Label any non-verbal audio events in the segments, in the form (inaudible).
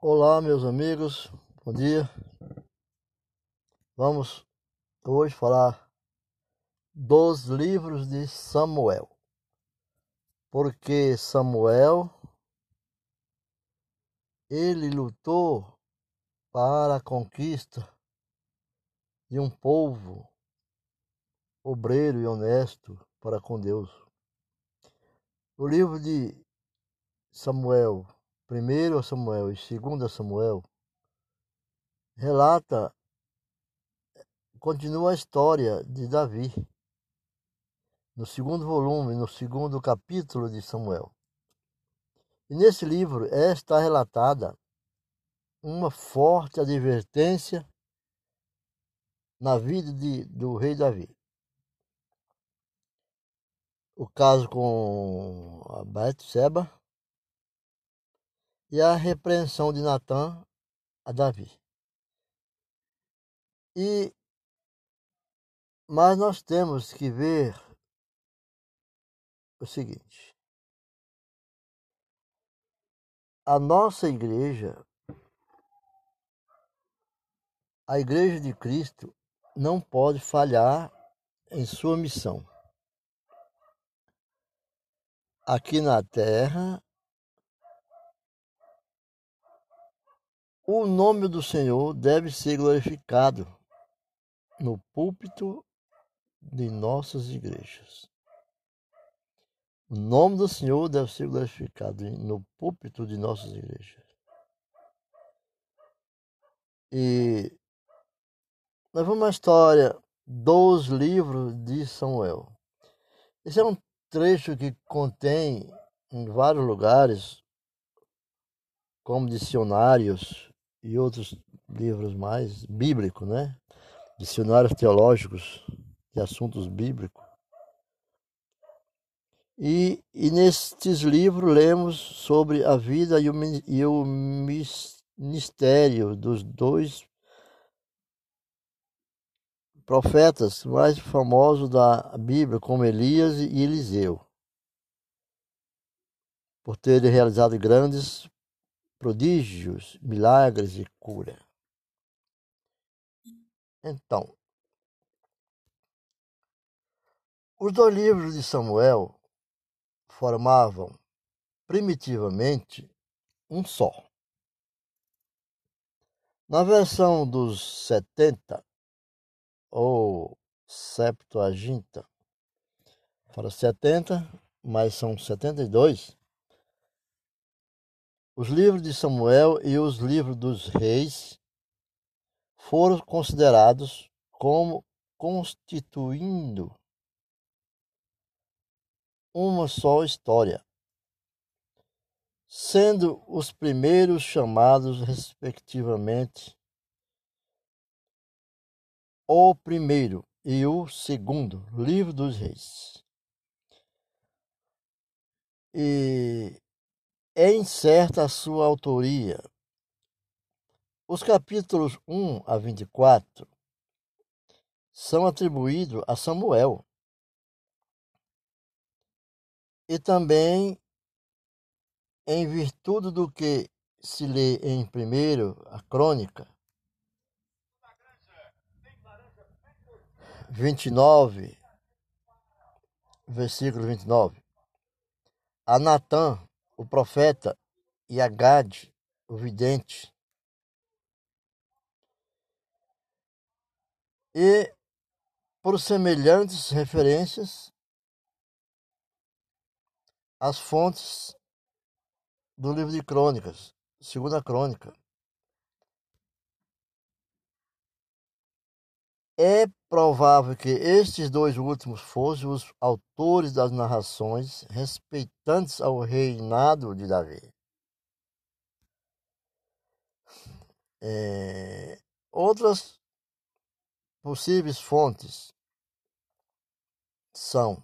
Olá, meus amigos, bom dia. Vamos hoje falar dos livros de Samuel. Porque Samuel ele lutou para a conquista de um povo obreiro e honesto para com Deus. O livro de Samuel primeiro Samuel e segundo Samuel relata continua a história de Davi no segundo volume, no segundo capítulo de Samuel. E nesse livro está relatada uma forte advertência na vida de, do rei Davi. O caso com a Betseba, e a repreensão de Natã a Davi. E mas nós temos que ver o seguinte: a nossa igreja, a igreja de Cristo, não pode falhar em sua missão. Aqui na terra O nome do Senhor deve ser glorificado no púlpito de nossas igrejas. O nome do Senhor deve ser glorificado no púlpito de nossas igrejas. E nós vamos à história dos livros de Samuel. Esse é um trecho que contém em vários lugares, como dicionários, e outros livros mais bíblicos, né? Dicionários teológicos de assuntos bíblicos. E, e nestes livros lemos sobre a vida e o, e o ministério dos dois profetas mais famosos da Bíblia, como Elias e Eliseu, por terem realizado grandes prodígios, milagres e cura. Então, os dois livros de Samuel formavam primitivamente um só. Na versão dos 70 ou Septuaginta, fala 70, mas são 72, os livros de Samuel e os livros dos reis foram considerados como constituindo uma só história, sendo os primeiros chamados respectivamente o primeiro e o segundo livro dos reis. E é incerta a sua autoria. Os capítulos 1 a 24 são atribuídos a Samuel. E também em virtude do que se lê em primeiro a crônica 29, versículo 29. A Natã, o profeta, e Agade, o vidente. E, por semelhantes referências, as fontes do livro de crônicas, segunda crônica. É provável que estes dois últimos fossem os autores das narrações respeitantes ao reinado de Davi. É, outras possíveis fontes são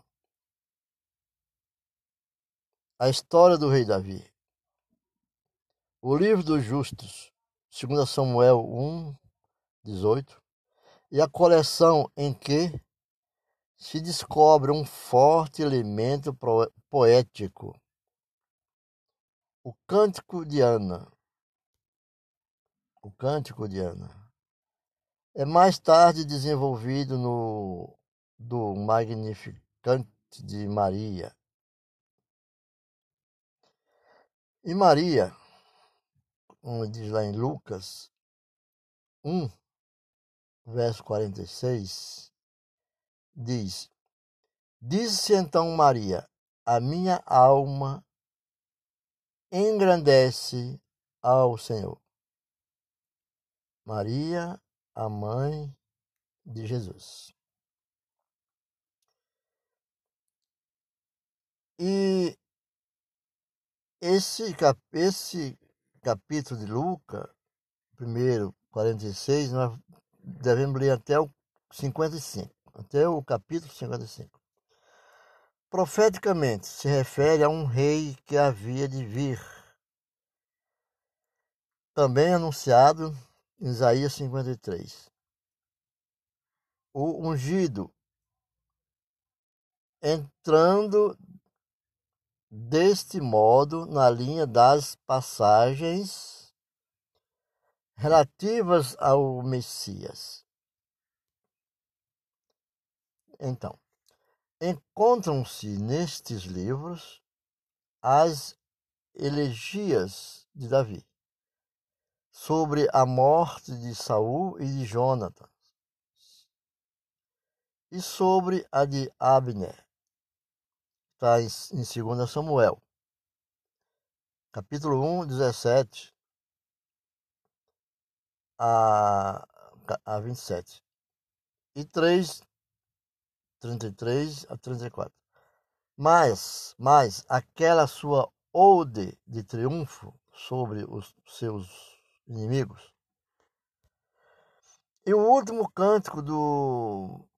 a história do rei Davi, o livro dos justos, 2 Samuel 1, 18, e a coleção em que se descobre um forte elemento poético. O Cântico de Ana, o Cântico de Ana. É mais tarde desenvolvido no do Magnificante de Maria. E Maria, como diz lá em Lucas 1, verso 46, diz: Disse então Maria: A minha alma engrandece ao Senhor. Maria, a mãe de Jesus. E esse, cap esse capítulo de Lucas, primeiro 46, nós devemos ler até o 55, até o capítulo 55. Profeticamente se refere a um rei que havia de vir, também anunciado em Isaías 53. O ungido entrando deste modo na linha das passagens relativas ao Messias. Então, encontram-se nestes livros as elegias de Davi sobre a morte de Saul e de Jonathan e sobre a de Abner está em, em 2 Samuel, capítulo 1, 17 a, a 27. E 3, 33 a 34. Mas, mas aquela sua ode de triunfo sobre os seus inimigos. E o último cântico do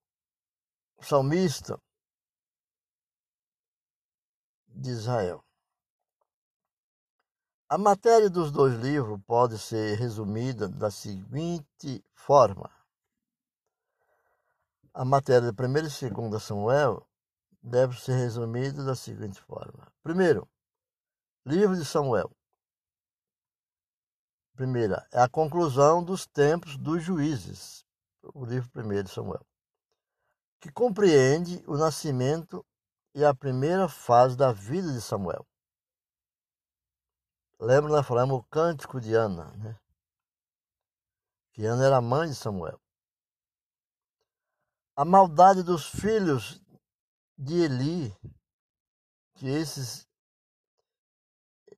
salmista de Israel. A matéria dos dois livros pode ser resumida da seguinte forma: a matéria de 1 e 2 Samuel deve ser resumida da seguinte forma: primeiro, livro de Samuel. Primeira, é a conclusão dos tempos dos juízes, o livro primeiro de Samuel, que compreende o nascimento e a primeira fase da vida de Samuel. Lembra, nós falamos o cântico de Ana, né? Que Ana era mãe de Samuel. A maldade dos filhos de Eli, que esses,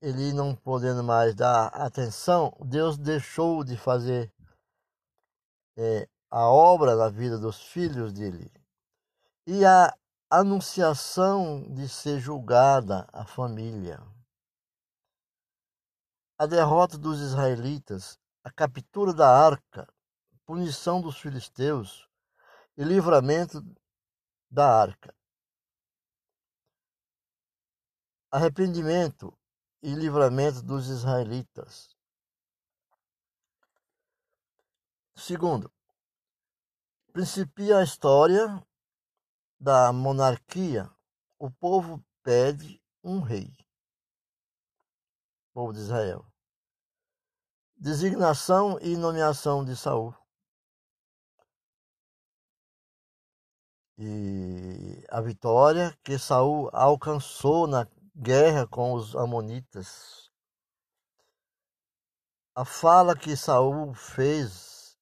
Eli não podendo mais dar atenção, Deus deixou de fazer é, a obra na vida dos filhos de Eli. E a anunciação de ser julgada a família. A derrota dos israelitas, a captura da arca, punição dos filisteus e livramento da arca. Arrependimento e livramento dos israelitas. Segundo, principia a história da monarquia, o povo pede um rei. Povo de Israel. Designação e nomeação de Saul. E a vitória que Saul alcançou na guerra com os amonitas. A fala que Saul fez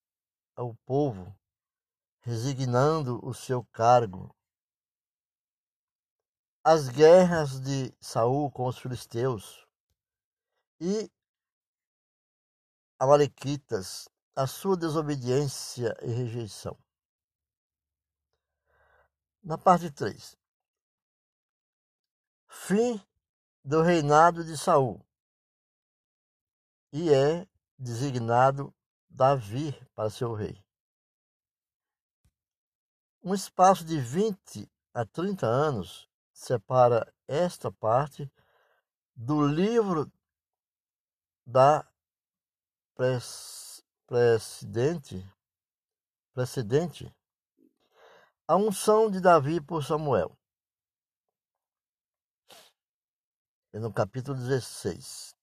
ao povo, resignando o seu cargo as guerras de Saul com os filisteus e amalequitas, a sua desobediência e rejeição. Na parte 3. Fim do reinado de Saul. E é designado Davi para ser o rei. Um espaço de 20 a 30 anos separa esta parte do livro da precedente, precedente a unção de Davi por Samuel. É no capítulo 16.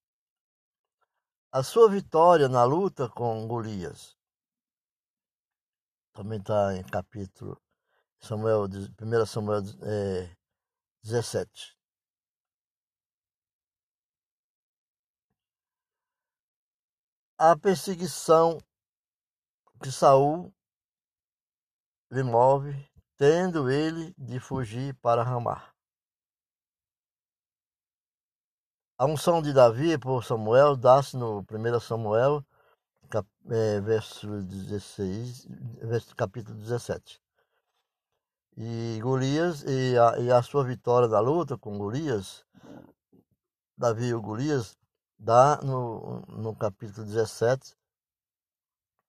a sua vitória na luta com Golias. Também está em capítulo Samuel, 1 Samuel é, 17. A perseguição que Saul lhe move, tendo ele de fugir para Ramar. A unção de Davi por Samuel dá-se no 1 Samuel, cap, é, verso 16, verso, capítulo 17. E Golias, e a, e a sua vitória da luta com Golias, Davi e Golias, dá no, no capítulo 17,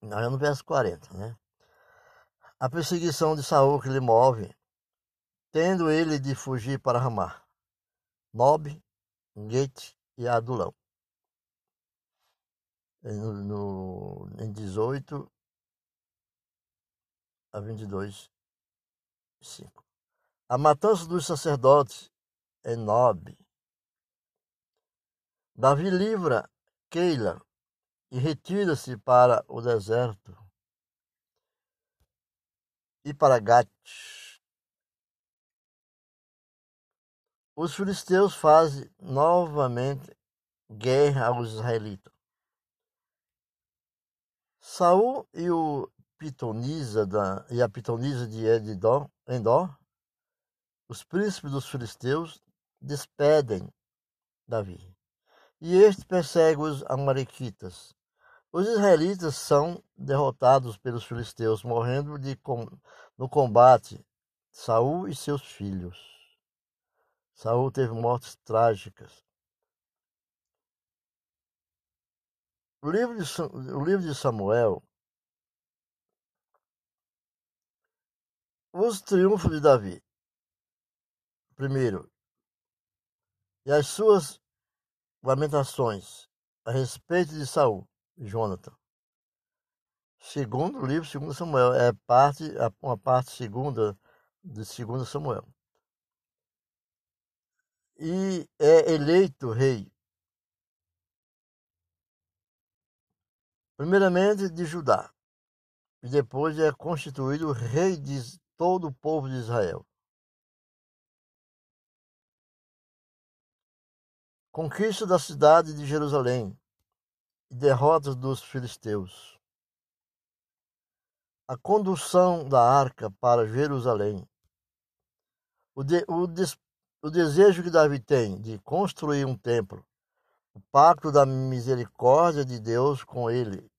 no verso 40, né? A perseguição de Saul que lhe move, tendo ele de fugir para Ramar. Nob Gate e Adulão. No, no, em 18 a 22, 5. A matança dos sacerdotes é Nob. Davi livra Keila e retira-se para o deserto e para Gat. Os filisteus fazem novamente guerra aos israelitas. Saul e o pitonisa da, e a pitonisa de Edidó, Endó, os príncipes dos filisteus, despedem Davi. E este persegue os amalequitas. Os israelitas são derrotados pelos filisteus, morrendo de, no combate Saul e seus filhos. Saul teve mortes trágicas. O livro de, o livro de Samuel, os triunfos de Davi. Primeiro, e as suas lamentações a respeito de Saul Jonathan. Segundo livro, segundo Samuel, é parte, uma parte segunda de segundo Samuel e é eleito rei. Primeiramente de Judá, e depois é constituído rei de todo o povo de Israel. Conquista da cidade de Jerusalém e derrotas dos filisteus. A condução da arca para Jerusalém. O, de, o des, o desejo que Davi tem de construir um templo, o pacto da misericórdia de Deus com ele.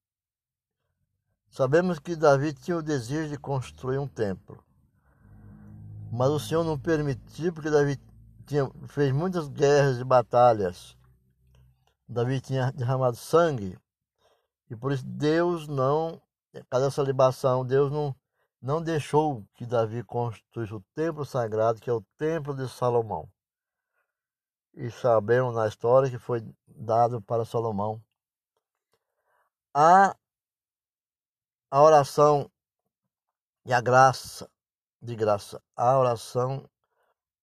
Sabemos que Davi tinha o desejo de construir um templo, mas o Senhor não permitiu porque Davi tinha, fez muitas guerras e batalhas. Davi tinha derramado sangue e por isso Deus não, cada essa libação, Deus não não deixou que Davi construísse o templo sagrado, que é o templo de Salomão. E sabemos na história que foi dado para Salomão. A, a oração e a graça, de graça, a oração,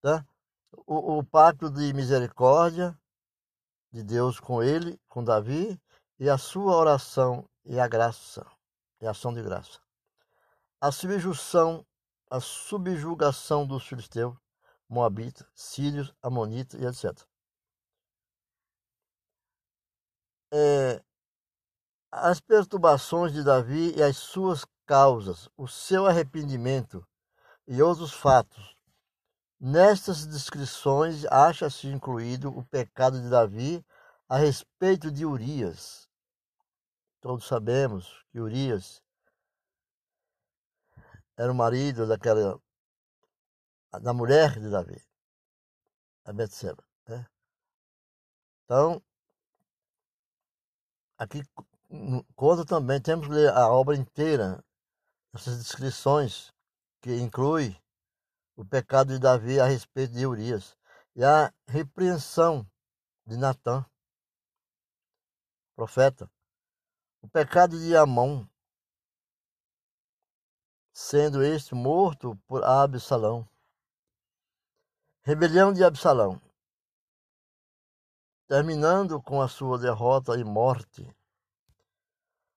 tá? O, o pacto de misericórdia de Deus com ele, com Davi, e a sua oração e a graça, e a ação de graça a subjugação, a subjugação dos filisteus, moabitas, sírios, amonitas e etc. É, as perturbações de Davi e as suas causas, o seu arrependimento e outros fatos. Nestas descrições acha-se incluído o pecado de Davi a respeito de Urias. Todos sabemos que Urias era o marido daquela da mulher de Davi, a Betseba. Né? Então, aqui conta também, temos que ler a obra inteira, essas descrições que inclui o pecado de Davi a respeito de Urias e a repreensão de Natã, profeta, o pecado de Amon, sendo este morto por Absalão. Rebelião de Absalão. terminando com a sua derrota e morte.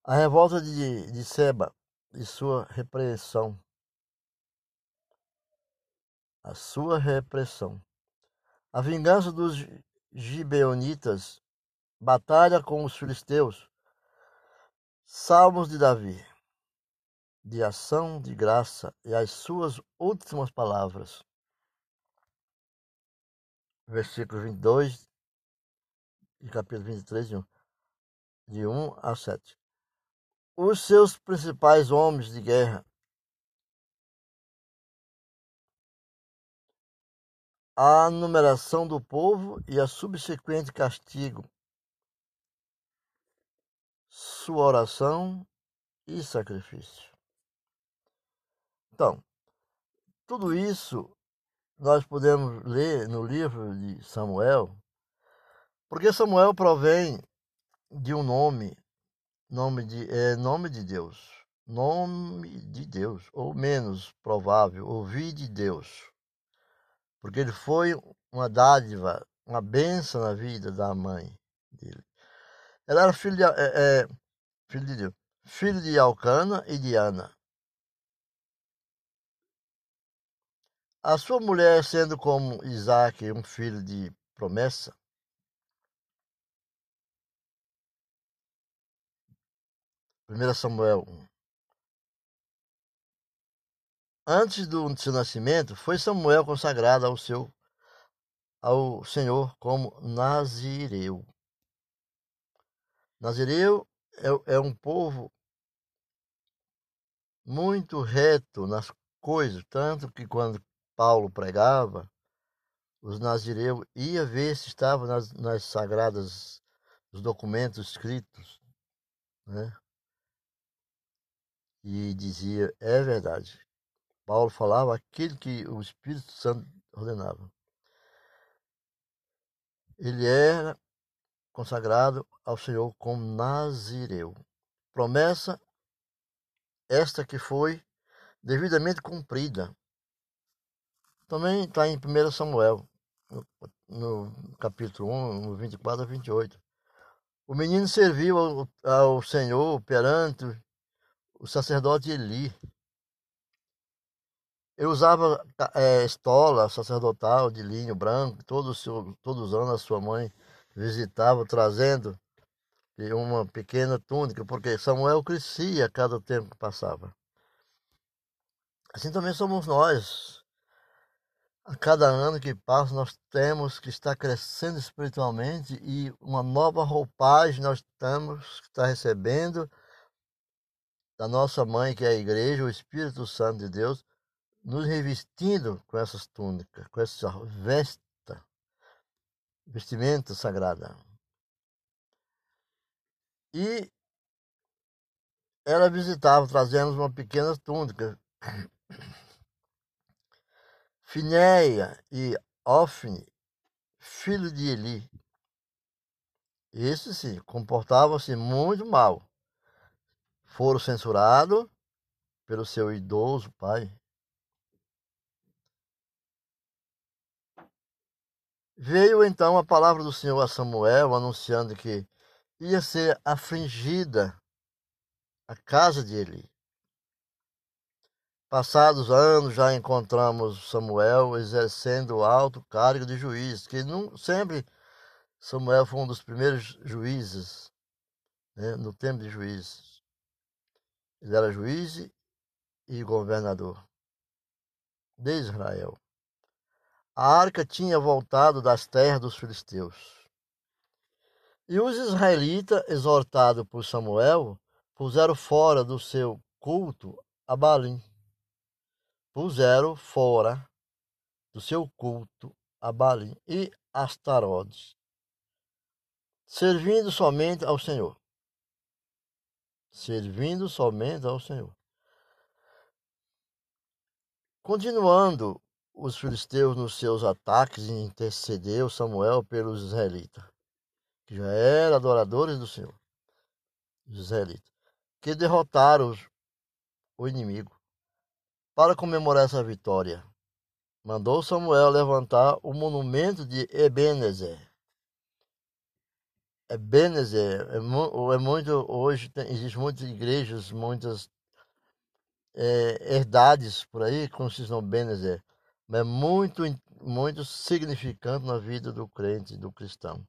A revolta de, de Seba e sua repressão. A sua repressão. A vingança dos gibeonitas, batalha com os filisteus. Salmos de Davi, de ação de graça e as suas últimas palavras. Versículo 22 e capítulo 23, de 1, de 1 a 7. Os seus principais homens de guerra a numeração do povo e a subsequente castigo, sua oração e sacrifício. Então, tudo isso nós podemos ler no livro de Samuel, porque Samuel provém de um nome, nome de, é, nome de Deus, nome de Deus, ou menos provável, ouvir de Deus, porque ele foi uma dádiva, uma benção na vida da mãe dele. Ela era filho de, é, é, filho de filho de Alcana e de Ana. A sua mulher, sendo como Isaac, um filho de promessa, Primeira Samuel 1. Antes do seu nascimento, foi Samuel consagrado ao seu ao Senhor como Nazireu. Nazireu é, é um povo muito reto nas coisas, tanto que quando Paulo pregava, os nazireus ia ver se estava nas, nas sagradas, os documentos escritos, né? E dizia, é verdade. Paulo falava aquilo que o Espírito Santo ordenava. Ele era consagrado ao Senhor como Nazireu. Promessa esta que foi devidamente cumprida também está em 1 Samuel, no, no, capítulo 1, no 24 a 28. O menino serviu ao, ao Senhor perante o sacerdote Eli. Ele usava é, estola sacerdotal de linho branco, todos, todos os anos a sua mãe visitava, trazendo uma pequena túnica, porque Samuel crescia a cada tempo que passava. Assim também somos nós. A cada ano que passa, nós temos que estar crescendo espiritualmente e uma nova roupagem nós temos que recebendo da nossa mãe, que é a igreja, o Espírito Santo de Deus, nos revestindo com essas túnicas, com essa vesta, vestimenta sagrada. E ela visitava, trazendo uma pequena túnica (coughs) Finéia e Ofne, filho de Eli. Esses sim, comportavam-se muito mal. Foram censurados pelo seu idoso pai. Veio então a palavra do Senhor a Samuel, anunciando que ia ser afligida a casa de Eli. Passados anos, já encontramos Samuel exercendo alto cargo de juiz, que não, sempre Samuel foi um dos primeiros juízes, né, no tempo de juízes. Ele era juiz e governador de Israel. A arca tinha voltado das terras dos filisteus. E os israelitas, exortados por Samuel, puseram fora do seu culto a Balim puseram fora do seu culto a Balim e Astarodes, servindo somente ao Senhor. Servindo somente ao Senhor. Continuando os filisteus nos seus ataques, intercedeu Samuel pelos israelitas, que já eram adoradores do Senhor, os israelitas, que derrotaram o inimigo. Para comemorar essa vitória, mandou Samuel levantar o monumento de Ebenezer, Ebenezer, é, é muito, hoje tem, existe muitas igrejas, muitas é, herdades por aí com esse nome Benezer, mas é muito, muito significante na vida do crente, do cristão.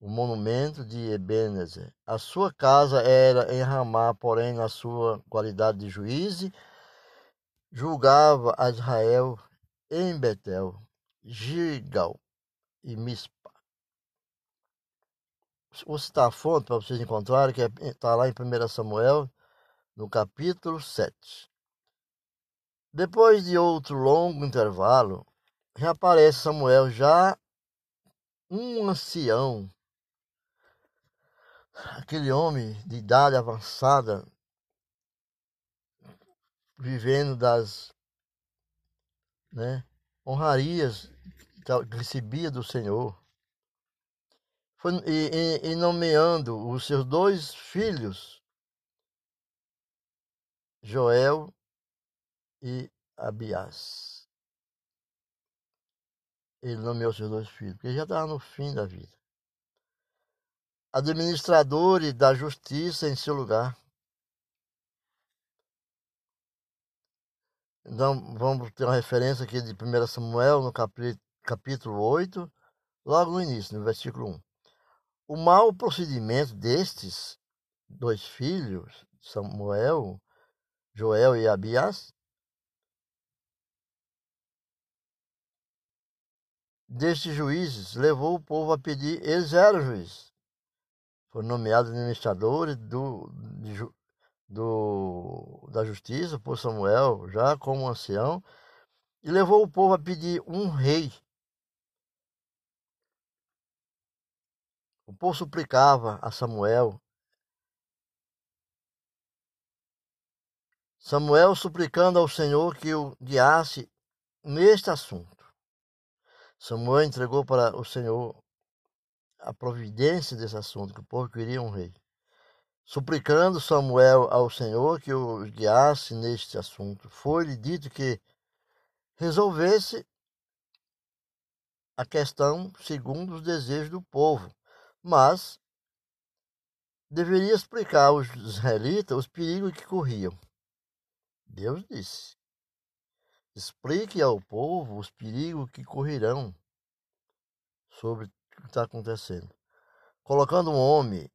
O monumento de Ebenezer. A sua casa era em Ramá, porém, na sua qualidade de juiz, julgava a Israel em Betel, Gigal e Mispa. Vou citar a fonte para vocês encontrarem, que está é, lá em 1 Samuel, no capítulo 7. Depois de outro longo intervalo, reaparece Samuel já um ancião, aquele homem de idade avançada, vivendo das né, honrarias que recebia do Senhor. Foi, e, e, e nomeando os seus dois filhos, Joel e Abias. Ele nomeou seus dois filhos, porque já estava no fim da vida. Administradores da justiça em seu lugar. Então, vamos ter uma referência aqui de 1 Samuel, no capítulo 8, logo no início, no versículo 1. O mau procedimento destes dois filhos, Samuel, Joel e Abias, destes juízes, levou o povo a pedir, eles eram juízes. Foram nomeados administradores do, de, do, da justiça por Samuel, já como ancião, e levou o povo a pedir um rei O povo suplicava a Samuel. Samuel suplicando ao Senhor que o guiasse neste assunto. Samuel entregou para o Senhor a providência desse assunto, que o povo queria um rei. Suplicando Samuel ao Senhor que o guiasse neste assunto, foi-lhe dito que resolvesse a questão segundo os desejos do povo mas deveria explicar aos israelitas os perigos que corriam. Deus disse: explique ao povo os perigos que correrão sobre o que está acontecendo, colocando um homem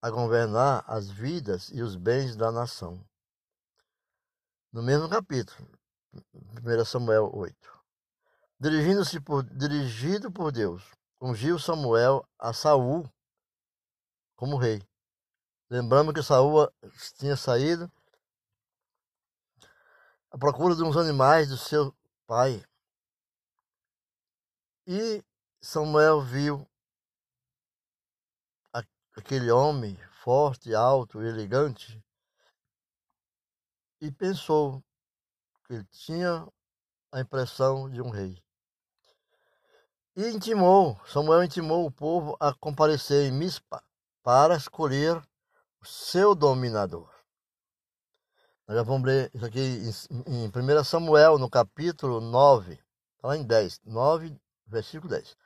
a governar as vidas e os bens da nação. No mesmo capítulo, 1 Samuel 8. Dirigindo-se por, dirigido por Deus, ungiu Samuel a Saul como rei. Lembrando que Saul tinha saído à procura de uns animais do seu pai. E Samuel viu aquele homem forte, alto, elegante e pensou que ele tinha a impressão de um rei. E intimou, Samuel intimou o povo a comparecer em Mispa para escolher o seu dominador. Nós já vamos ler isso aqui em, em 1 Samuel, no capítulo 9, está lá em 10, 9, versículo 10.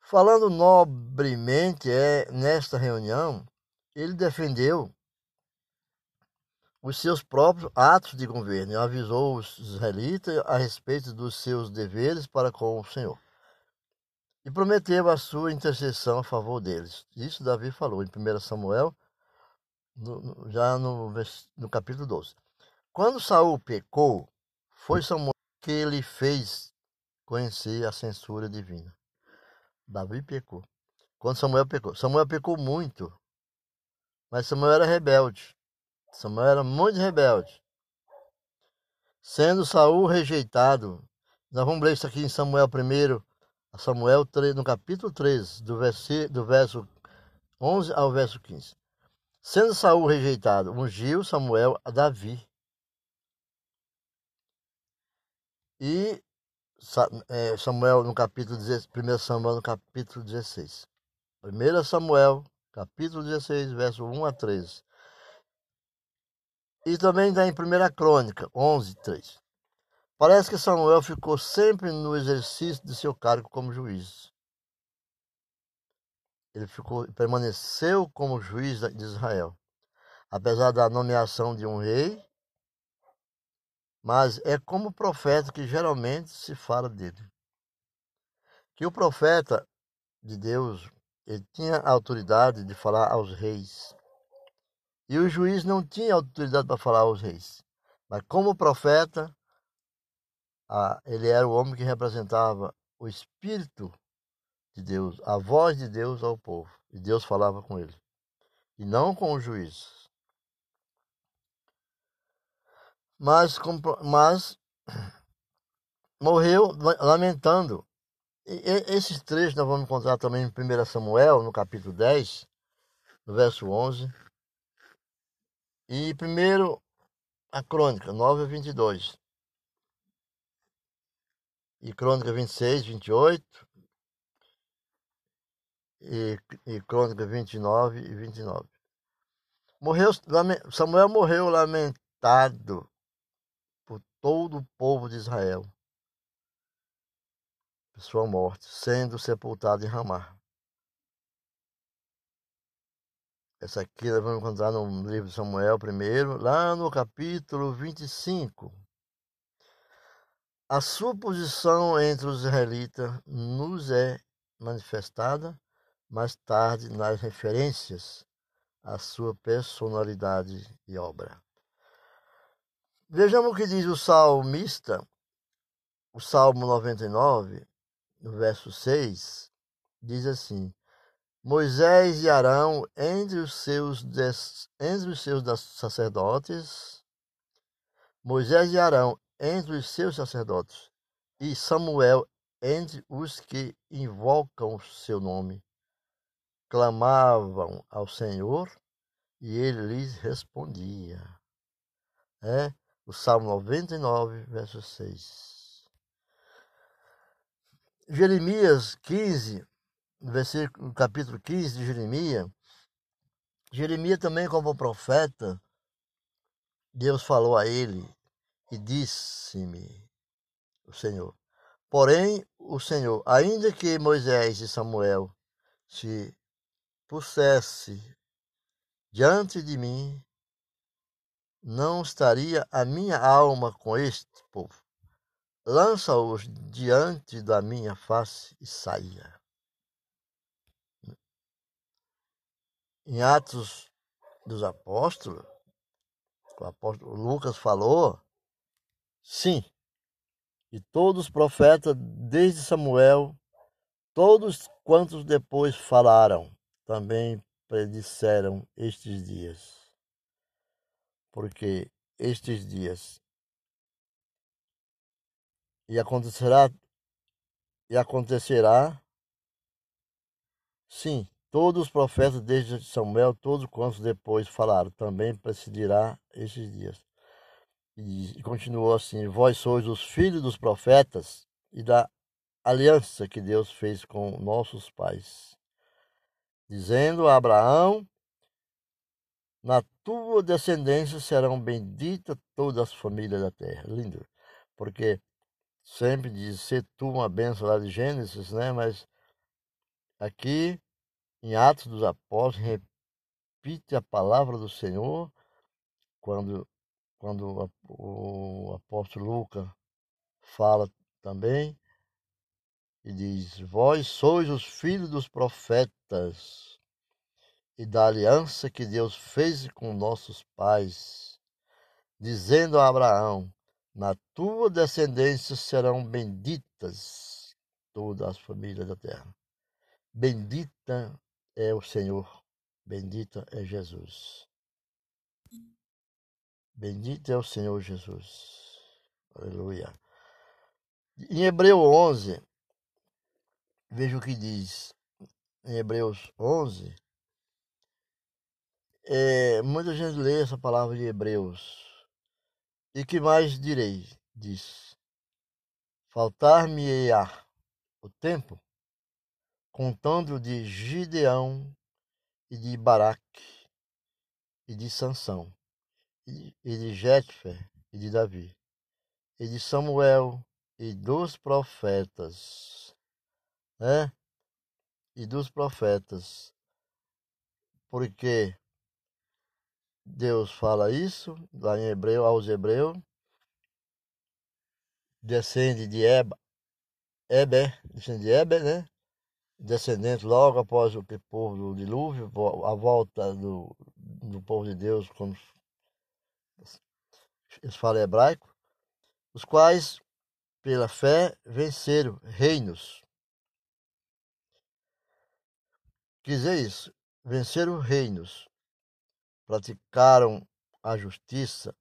Falando nobremente é, nesta reunião, ele defendeu os seus próprios atos de governo e avisou os israelitas a respeito dos seus deveres para com o Senhor e prometeu a sua intercessão a favor deles. Isso Davi falou em 1 Samuel, no, já no, no capítulo 12. Quando Saul pecou, foi Samuel que ele fez conhecer a censura divina. Davi pecou. Quando Samuel pecou. Samuel pecou muito. Mas Samuel era rebelde. Samuel era muito rebelde. Sendo Saul rejeitado. Nós vamos ler isso aqui em Samuel 1, Samuel no capítulo 13, do, verso, do verso 11 ao verso 15. Sendo Saul rejeitado, ungiu Samuel a Davi. E é, Samuel no capítulo 1 Samuel no capítulo 16. 1 Samuel, capítulo 16, verso 1 a 13. E também está em 1 Crônica, 11, 3. Parece que Samuel ficou sempre no exercício de seu cargo como juiz. Ele ficou, permaneceu como juiz de Israel, apesar da nomeação de um rei, mas é como profeta que geralmente se fala dele. Que o profeta de Deus, ele tinha a autoridade de falar aos reis. E o juiz não tinha autoridade para falar aos reis. Mas como profeta, ele era o homem que representava o Espírito de Deus, a voz de Deus ao povo. E Deus falava com ele. E não com o juiz. Mas, mas (clears throat) morreu lamentando. E, esses trechos nós vamos encontrar também em 1 Samuel, no capítulo 10, no verso 11. E primeiro a crônica, 9 a 22. E crônica 26, 28 e, e Crônica 29 e 29. Morreu, Samuel morreu lamentado por todo o povo de Israel, por sua morte, sendo sepultado em Ramá. Essa aqui nós vamos encontrar no livro de Samuel primeiro, lá no capítulo 25. A sua posição entre os israelitas nos é manifestada mais tarde nas referências à sua personalidade e obra. Vejamos o que diz o salmista, o Salmo 99, no verso 6, diz assim: Moisés e Arão, entre os seus, entre os seus sacerdotes, Moisés e Arão, entre os seus sacerdotes, e Samuel, entre os que invocam seu nome clamavam ao Senhor e ele lhes respondia. É o Salmo 99, verso 6. Jeremias 15, versículo, capítulo 15 de Jeremias, Jeremias também como profeta, Deus falou a ele e disse-me, o Senhor. Porém, o Senhor, ainda que Moisés e Samuel se pusesse diante de mim, não estaria a minha alma com este povo. Lança-os diante da minha face e saia. Em Atos dos Apóstolos, o apóstolo Lucas falou, sim, e todos os profetas, desde Samuel, todos quantos depois falaram, também predisseram estes dias, porque estes dias e acontecerá e acontecerá sim todos os profetas desde Samuel todos quantos depois falaram também precedirá estes dias. E, continuou assim vós sois os filhos dos profetas e da aliança que Deus fez com nossos pais dizendo a Abraão: Na tua descendência serão benditas todas as famílias da terra. Lindo, porque sempre diz ser tu uma bênção lá de Gênesis, né? Mas aqui em Atos dos Apóstolos repite a palavra do Senhor quando quando o apóstolo Lucas fala também e diz: Vós sois os filhos dos profetas e da aliança que Deus fez com nossos pais, dizendo a Abraão: Na tua descendência serão benditas todas as famílias da terra. Bendita é o Senhor, bendita é Jesus. Bendito é o Senhor Jesus. Aleluia. Em Hebreu 11, Veja o que diz em Hebreus 11. É, muita gente lê essa palavra de Hebreus. E que mais direi? Diz: Faltar-me-á o tempo, contando de Gideão e de Baraque e de Sansão e de Jetfer e de Davi e de Samuel e dos profetas né? e dos profetas. Porque Deus fala isso lá em Hebreu aos Hebreus, descende de Eba, Eber, descende de Eber, né? Descendente logo após o povo do dilúvio, a volta do, do povo de Deus, quando eles falam hebraico, os quais, pela fé, venceram reinos. Quer dizer isso, venceram reinos, praticaram a justiça,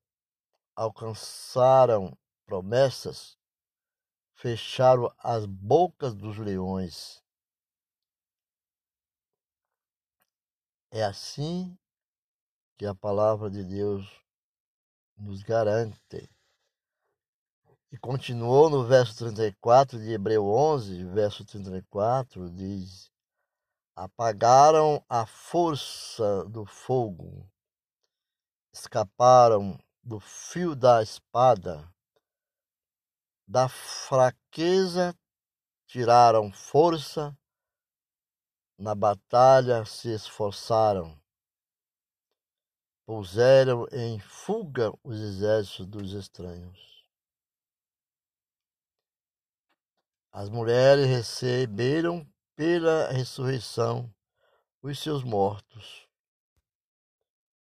alcançaram promessas, fecharam as bocas dos leões. É assim que a palavra de Deus nos garante. E continuou no verso 34 de Hebreu 11, verso 34, diz: Apagaram a força do fogo, escaparam do fio da espada, da fraqueza tiraram força, na batalha se esforçaram, puseram em fuga os exércitos dos estranhos. As mulheres receberam pela ressurreição os seus mortos.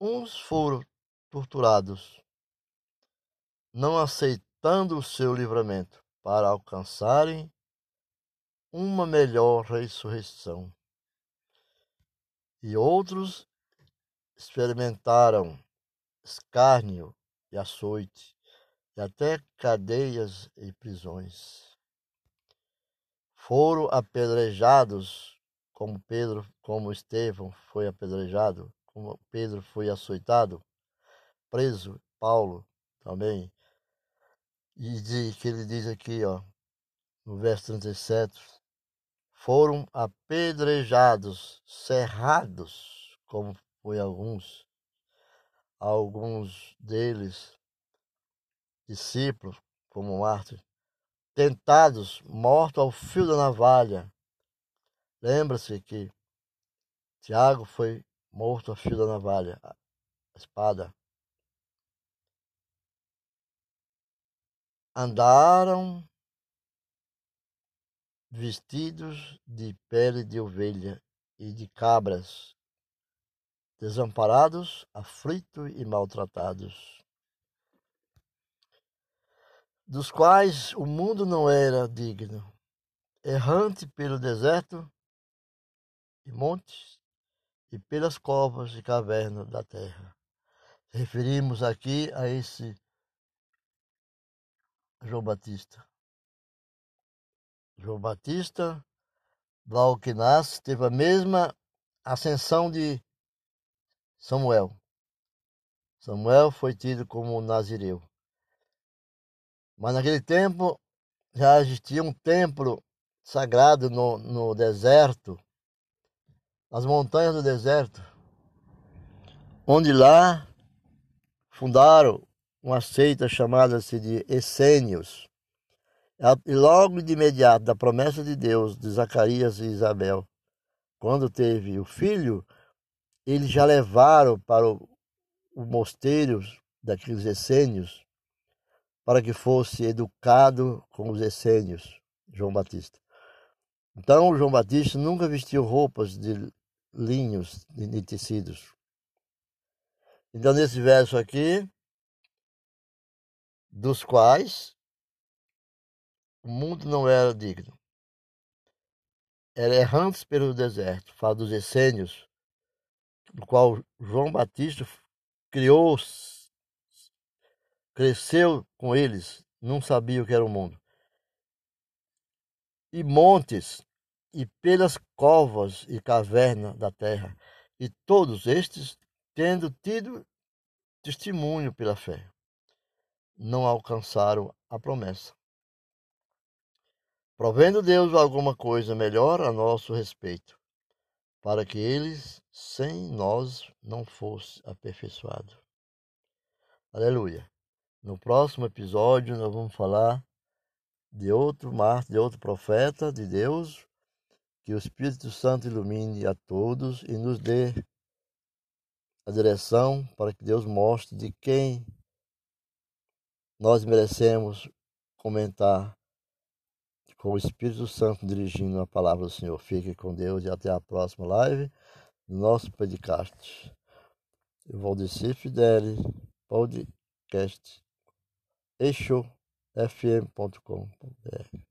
Uns foram torturados, não aceitaram tentando o seu livramento, para alcançarem uma melhor ressurreição. E outros experimentaram escárnio e açoite, e até cadeias e prisões. Foram apedrejados, como Pedro, como Estevão foi apedrejado, como Pedro foi açoitado, preso, Paulo também, e que ele diz aqui, ó, no verso 37, foram apedrejados, cerrados, como foi alguns, alguns deles, discípulos, como Mártir, tentados, mortos ao fio da navalha. Lembra-se que Tiago foi morto ao fio da navalha, a espada. andaram vestidos de pele de ovelha e de cabras, desamparados, aflitos e maltratados, dos quais o mundo não era digno, errante pelo deserto e montes e pelas covas e cavernas da terra. Referimos aqui a esse João Batista. João Batista, logo que nasce, teve a mesma ascensão de Samuel. Samuel foi tido como nazireu. Mas naquele tempo já existia um templo sagrado no, no deserto, nas montanhas do deserto, onde lá fundaram uma seita chamada-se de Essênios. E logo de imediato, da promessa de Deus de Zacarias e Isabel, quando teve o filho, eles já levaram para o, o mosteiro daqueles essênios para que fosse educado com os essênios, João Batista. Então, João Batista nunca vestiu roupas de linhos, de tecidos. Então, nesse verso aqui, dos quais o mundo não era digno. Era errantes pelo deserto, fala dos essênios, do qual João Batista criou, cresceu com eles, não sabia o que era o mundo. E montes, e pelas covas e cavernas da terra, e todos estes tendo tido testemunho pela fé não alcançaram a promessa. Provendo Deus alguma coisa melhor a nosso respeito, para que eles sem nós não fosse aperfeiçoado. Aleluia. No próximo episódio nós vamos falar de outro mártir, de outro profeta de Deus, Que o Espírito Santo ilumine a todos e nos dê a direção para que Deus mostre de quem nós merecemos comentar com o Espírito Santo dirigindo a palavra do Senhor. Fique com Deus e até a próxima live do nosso podcast. Valdeci Fideli, podcast, eixofm.com.br